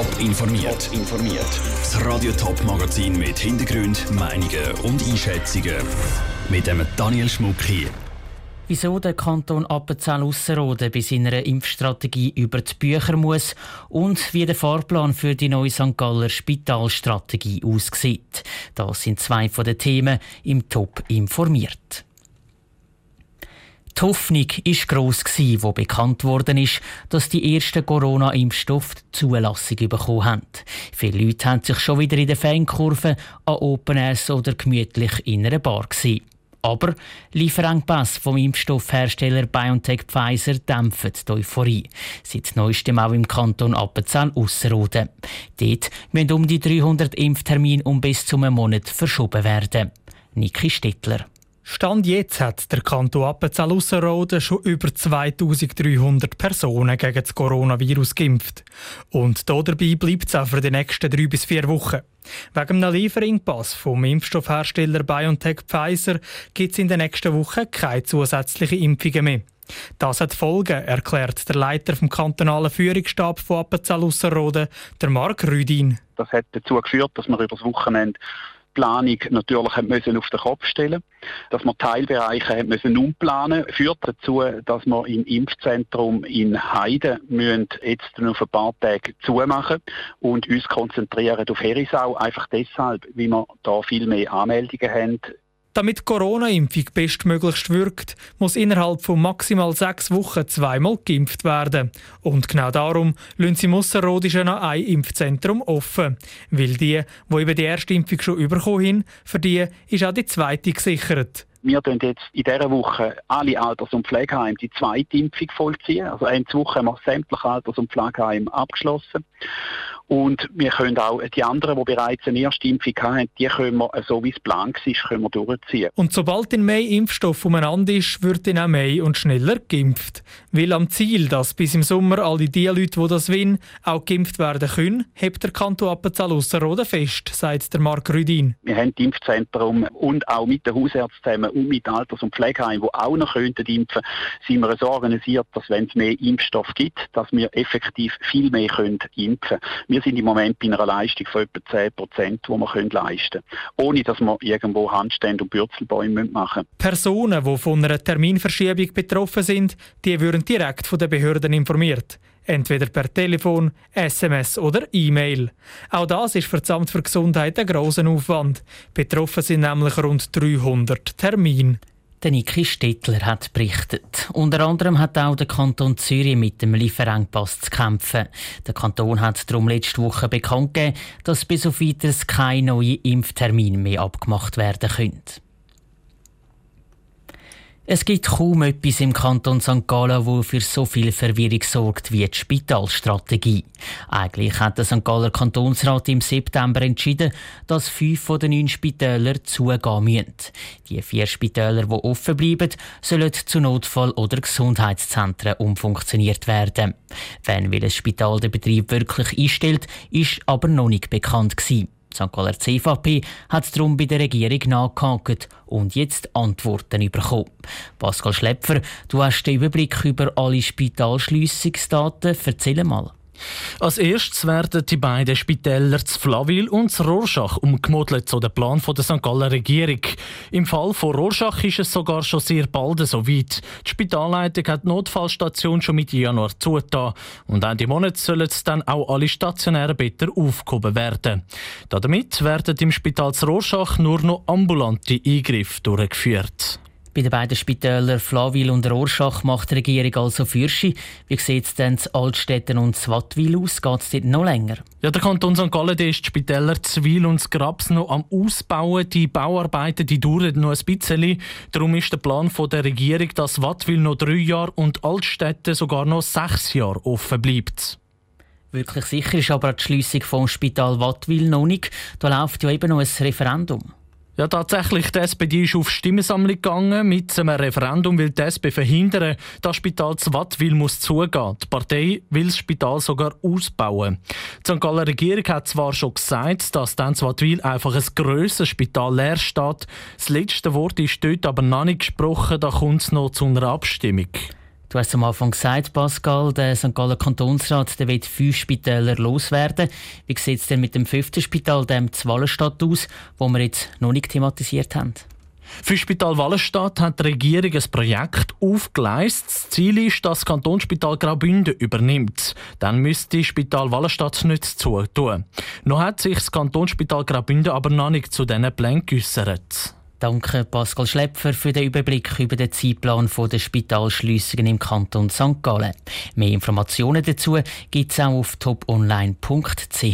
Top informiert. informiert. Das Radio Top Magazin mit Hintergrund, Meinungen und Einschätzungen mit dem Daniel Schmuck hier. Wieso der Kanton Appenzell-Ausserrhoden bei seiner Impfstrategie über die Bücher muss und wie der Fahrplan für die neue St. Galler Spitalstrategie aussieht. Das sind zwei von den Themen im Top informiert. Die Hoffnung war gross, wo bekannt worden ist, dass die ersten Corona-Impfstoffe Zulassung bekommen haben. Viele Leute haben sich schon wieder in der Fankurve an Open Airs oder gemütlich in einer Bar gesehen. Aber Lieferengpässe vom Impfstoffhersteller BioNTech Pfizer dämpfen die Euphorie. Seit neuestem auch im Kanton Appenzell-Ausserrhoden. Dort müssen um die 300 Impftermine um bis zu einem Monat verschoben werden. Niki Stittler. Stand jetzt hat der Kanton Appenzell-Ausserrhoden schon über 2300 Personen gegen das Coronavirus geimpft. Und dabei bleibt es auch für die nächsten drei bis vier Wochen. Wegen einem Lieferingpass vom Impfstoffhersteller BioNTech Pfizer gibt es in den nächsten Wochen keine zusätzlichen Impfungen mehr. Das hat Folgen, erklärt der Leiter vom kantonalen Führungsstab von Appenzell-Ausserrhoden, der Marc Rüdin. Das hat dazu geführt, dass wir über das Wochenende Planung natürlich müssen auf den Kopf stellen Dass wir Teilbereiche haben müssen umplanen führt dazu, dass wir im Impfzentrum in Heide müssen jetzt noch ein paar Tage zumachen und uns konzentrieren auf Herisau. Einfach deshalb, weil wir da viel mehr Anmeldungen haben damit Corona-Impfung bestmöglichst wirkt, muss innerhalb von maximal sechs Wochen zweimal geimpft werden. Und genau darum lassen sie im Ausserrhodischen noch ein Impfzentrum offen. Weil die, die eben die erste Impfung schon bekommen haben, für die ist auch die zweite gesichert. Wir tun jetzt in dieser Woche alle Alters- und Pflegeheime die zweite Impfung vollziehen. Also eine Woche haben wir sämtliche Alters- und Pflegeheime abgeschlossen. Und wir können auch die anderen, die bereits eine erste Impfung haben, die können wir, so wie es Plan war, können wir durchziehen. Und sobald in mehr Impfstoff umeinander ist, wird dann auch mehr und schneller geimpft. Weil am Ziel, dass bis im Sommer alle die Leute, die das wollen, auch geimpft werden können, hebt der Kanton Appenzell-Ausserrhoden fest, sagt der Marc Rüdin. Wir haben das Impfzentrum und auch mit den Hausärzten zusammen und mit Alters- und Pflegeheimen, die auch noch könnten impfen sind wir so organisiert, dass wenn es mehr Impfstoff gibt, dass wir effektiv viel mehr können impfen können. Wir sind im Moment bei einer Leistung von etwa 10 Prozent, die wir leisten können. Ohne, dass wir irgendwo Handstände und Bürzelbäume machen müssen. Personen, die von einer Terminverschiebung betroffen sind, die würden direkt von den Behörden informiert. Entweder per Telefon, SMS oder E-Mail. Auch das ist für das Amt für Gesundheit ein grosser Aufwand. Betroffen sind nämlich rund 300 Termine. Der Niki Stettler hat berichtet. Unter anderem hat auch der Kanton Zürich mit dem Lieferengpass zu kämpfen. Der Kanton hat darum letzte Woche bekannt gegeben, dass bis auf weiteres keine neuen Impftermine mehr abgemacht werden können. Es gibt kaum etwas im Kanton St. Gallen, wo für so viel Verwirrung sorgt wie die Spitalstrategie. Eigentlich hat der St. Galler Kantonsrat im September entschieden, dass fünf von den neun Spitälern zugehen müssen. Die vier Spitäler, die offen bleiben, sollen zu Notfall- oder Gesundheitszentren umfunktioniert werden. Wenn welches Spital den Betrieb wirklich einstellt, ist aber noch nicht bekannt gewesen. St. Galler CVP hat darum bei der Regierung nachgehakt und jetzt Antworten bekommen. Pascal Schlepfer, du hast den Überblick über alle Spitalschliessungsdaten. Erzähl mal. Als erstes werden die beiden Spitäler zu Flaville und zu Rorschach umgemodelt zu dem Plan der St. Galler Regierung. Im Fall von Rorschach ist es sogar schon sehr bald so weit. Die Spitalleitung hat die Notfallstation schon Mitte Januar zugetan. Und Ende Monat sollen dann auch alle stationären Betten aufgehoben werden. Damit werden im Spital zu Rorschach nur noch ambulante Eingriffe durchgeführt. Bei den beiden Spitälern Flawil und Rorschach macht die Regierung also Fürsche. Wie sieht es denn zu Altstetten und Zwattwil aus? Geht es dort noch länger? Ja, der Kanton St. Gallen ist die Spitäler Zwil und Grabs noch am Ausbauen. Die Bauarbeiten die dauern noch ein bisschen. Darum ist der Plan der Regierung, dass Wattwil noch drei Jahre und Altstetten sogar noch sechs Jahre offen bleibt. Wirklich sicher ist aber die Schliessung vom Spital Wattwil noch nicht. Da läuft ja eben noch ein Referendum. Ja, tatsächlich, die SPD ist auf Stimmensammlung gegangen. Mit einem Referendum will die SP verhindern, dass das Spital zu Wattwil muss zugehen. Die Partei will das Spital sogar ausbauen. Die St. Galler Regierung hat zwar schon gesagt, dass dann zu Wattwil einfach ein grösseres Spital leer steht. Das letzte Wort ist dort aber noch nicht gesprochen, da kommt es noch zu einer Abstimmung. Du hast am Anfang gesagt, Pascal, der St. Gallen Kantonsrat der will fünf Spitäler loswerden. Wie sieht es denn mit dem fünften Spital, dem Zwallenstadt, aus, wo wir jetzt noch nicht thematisiert haben? Für Spital Wallenstadt hat die Regierung ein Projekt aufgeleistet. Das Ziel ist, dass das Kantonsspital Graubünden übernimmt. Dann müsste Spital Wallenstadt nicht zutun. Noch hat sich das Kantonsspital Graubünden aber noch nicht zu diesen Plänen geäussert. Danke Pascal Schlepfer für den Überblick über den Zeitplan der Spitalschliessungen im Kanton St. Gallen. Mehr Informationen dazu gibt es auch auf toponline.ch.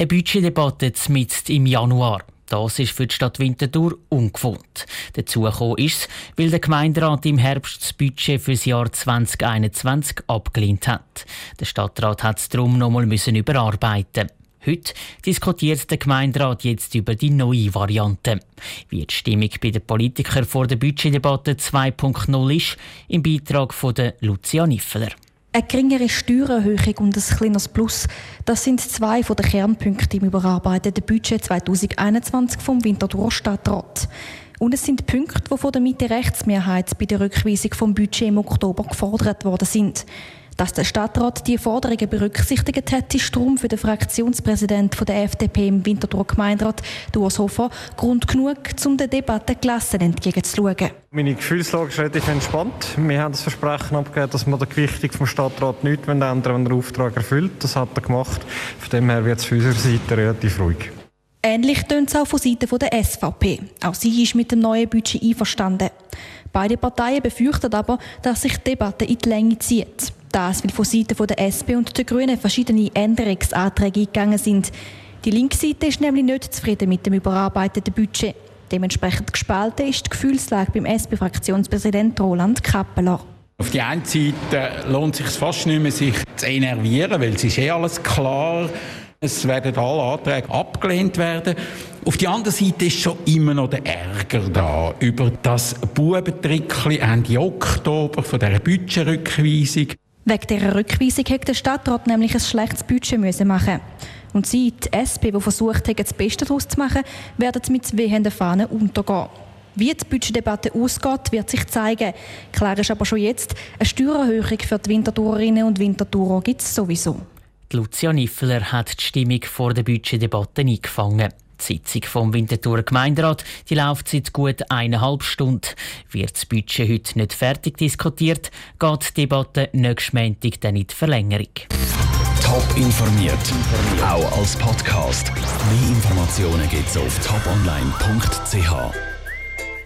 Eine Budgetdebatte mit im Januar. Das ist für die Stadt Winterthur ungewohnt. Dazu gekommen ist es, weil der Gemeinderat im Herbst das Budget für das Jahr 2021 abgelehnt hat. Der Stadtrat hat es darum noch nochmal überarbeiten Heute diskutiert der Gemeinderat jetzt über die neue Variante. Wie die Stimmung bei den Politikern vor der Budgetdebatte 2.0 ist, im Beitrag von Lucia Niffeler. Eine geringere Steuererhöhung und ein kleines Plus, das sind zwei der Kernpunkte im überarbeiteten Budget 2021 vom Winterthur Stadtrat. Und es sind Punkte, die von der Mitte-Rechtsmehrheit bei der Rückweisung vom Budget im Oktober gefordert worden sind. Dass der Stadtrat die Forderungen berücksichtigt hat, ist darum für den Fraktionspräsidenten der FDP im Winterthur Gemeinderat, Urs Hofer, Grund genug, um der Debatte gelassen entgegenzuschauen. Meine Gefühlslage ist relativ entspannt. Wir haben das Versprechen abgegeben, dass wir der Gewichtung vom Stadtrat nichts ändern wenn er den Auftrag erfüllt. Das hat er gemacht. Von dem her wird es von unserer Seite relativ ruhig. Ähnlich tönt es auch von Seiten der SVP. Auch sie ist mit dem neuen Budget einverstanden. Beide Parteien befürchten aber, dass sich die Debatte in die Länge zieht. Das, weil von Seiten der SP und der Grünen verschiedene Änderungsanträge eingegangen sind. Die linke Seite ist nämlich nicht zufrieden mit dem überarbeiteten Budget. Dementsprechend gespalten ist die Gefühlslage beim SP-Fraktionspräsident Roland Kappeler. Auf die einen Seite lohnt es sich fast nicht mehr, sich zu enervieren, weil es ist eh alles klar. Es werden alle Anträge abgelehnt werden. Auf der anderen Seite ist schon immer noch der Ärger da über das Bubentrickli Ende Oktober von dieser Budgetrückweisung. Wegen dieser Rückweisung hätte der Stadtrat nämlich ein schlechtes Budget müssen machen Und sie, die SP, die versucht haben, das Beste daraus zu machen, werden mit wehenden Fahnen untergehen. Wie die Budgetdebatte ausgeht, wird sich zeigen. Klar ist aber schon jetzt, eine Steuererhöhung für die Wintertourerinnen und Wintertourer gibt es sowieso. Lucia Niffler hat die Stimmung vor der Budgetdebatte eingefangen. Die Sitzung vom Winterthur Gemeinderat die läuft seit gut eineinhalb Stunden. Wird das Budget heute nicht fertig diskutiert, geht die Debatte nächsten Montag dann in die Verlängerung. Top informiert, auch als Podcast. Mehr Informationen gibt es auf toponline.ch.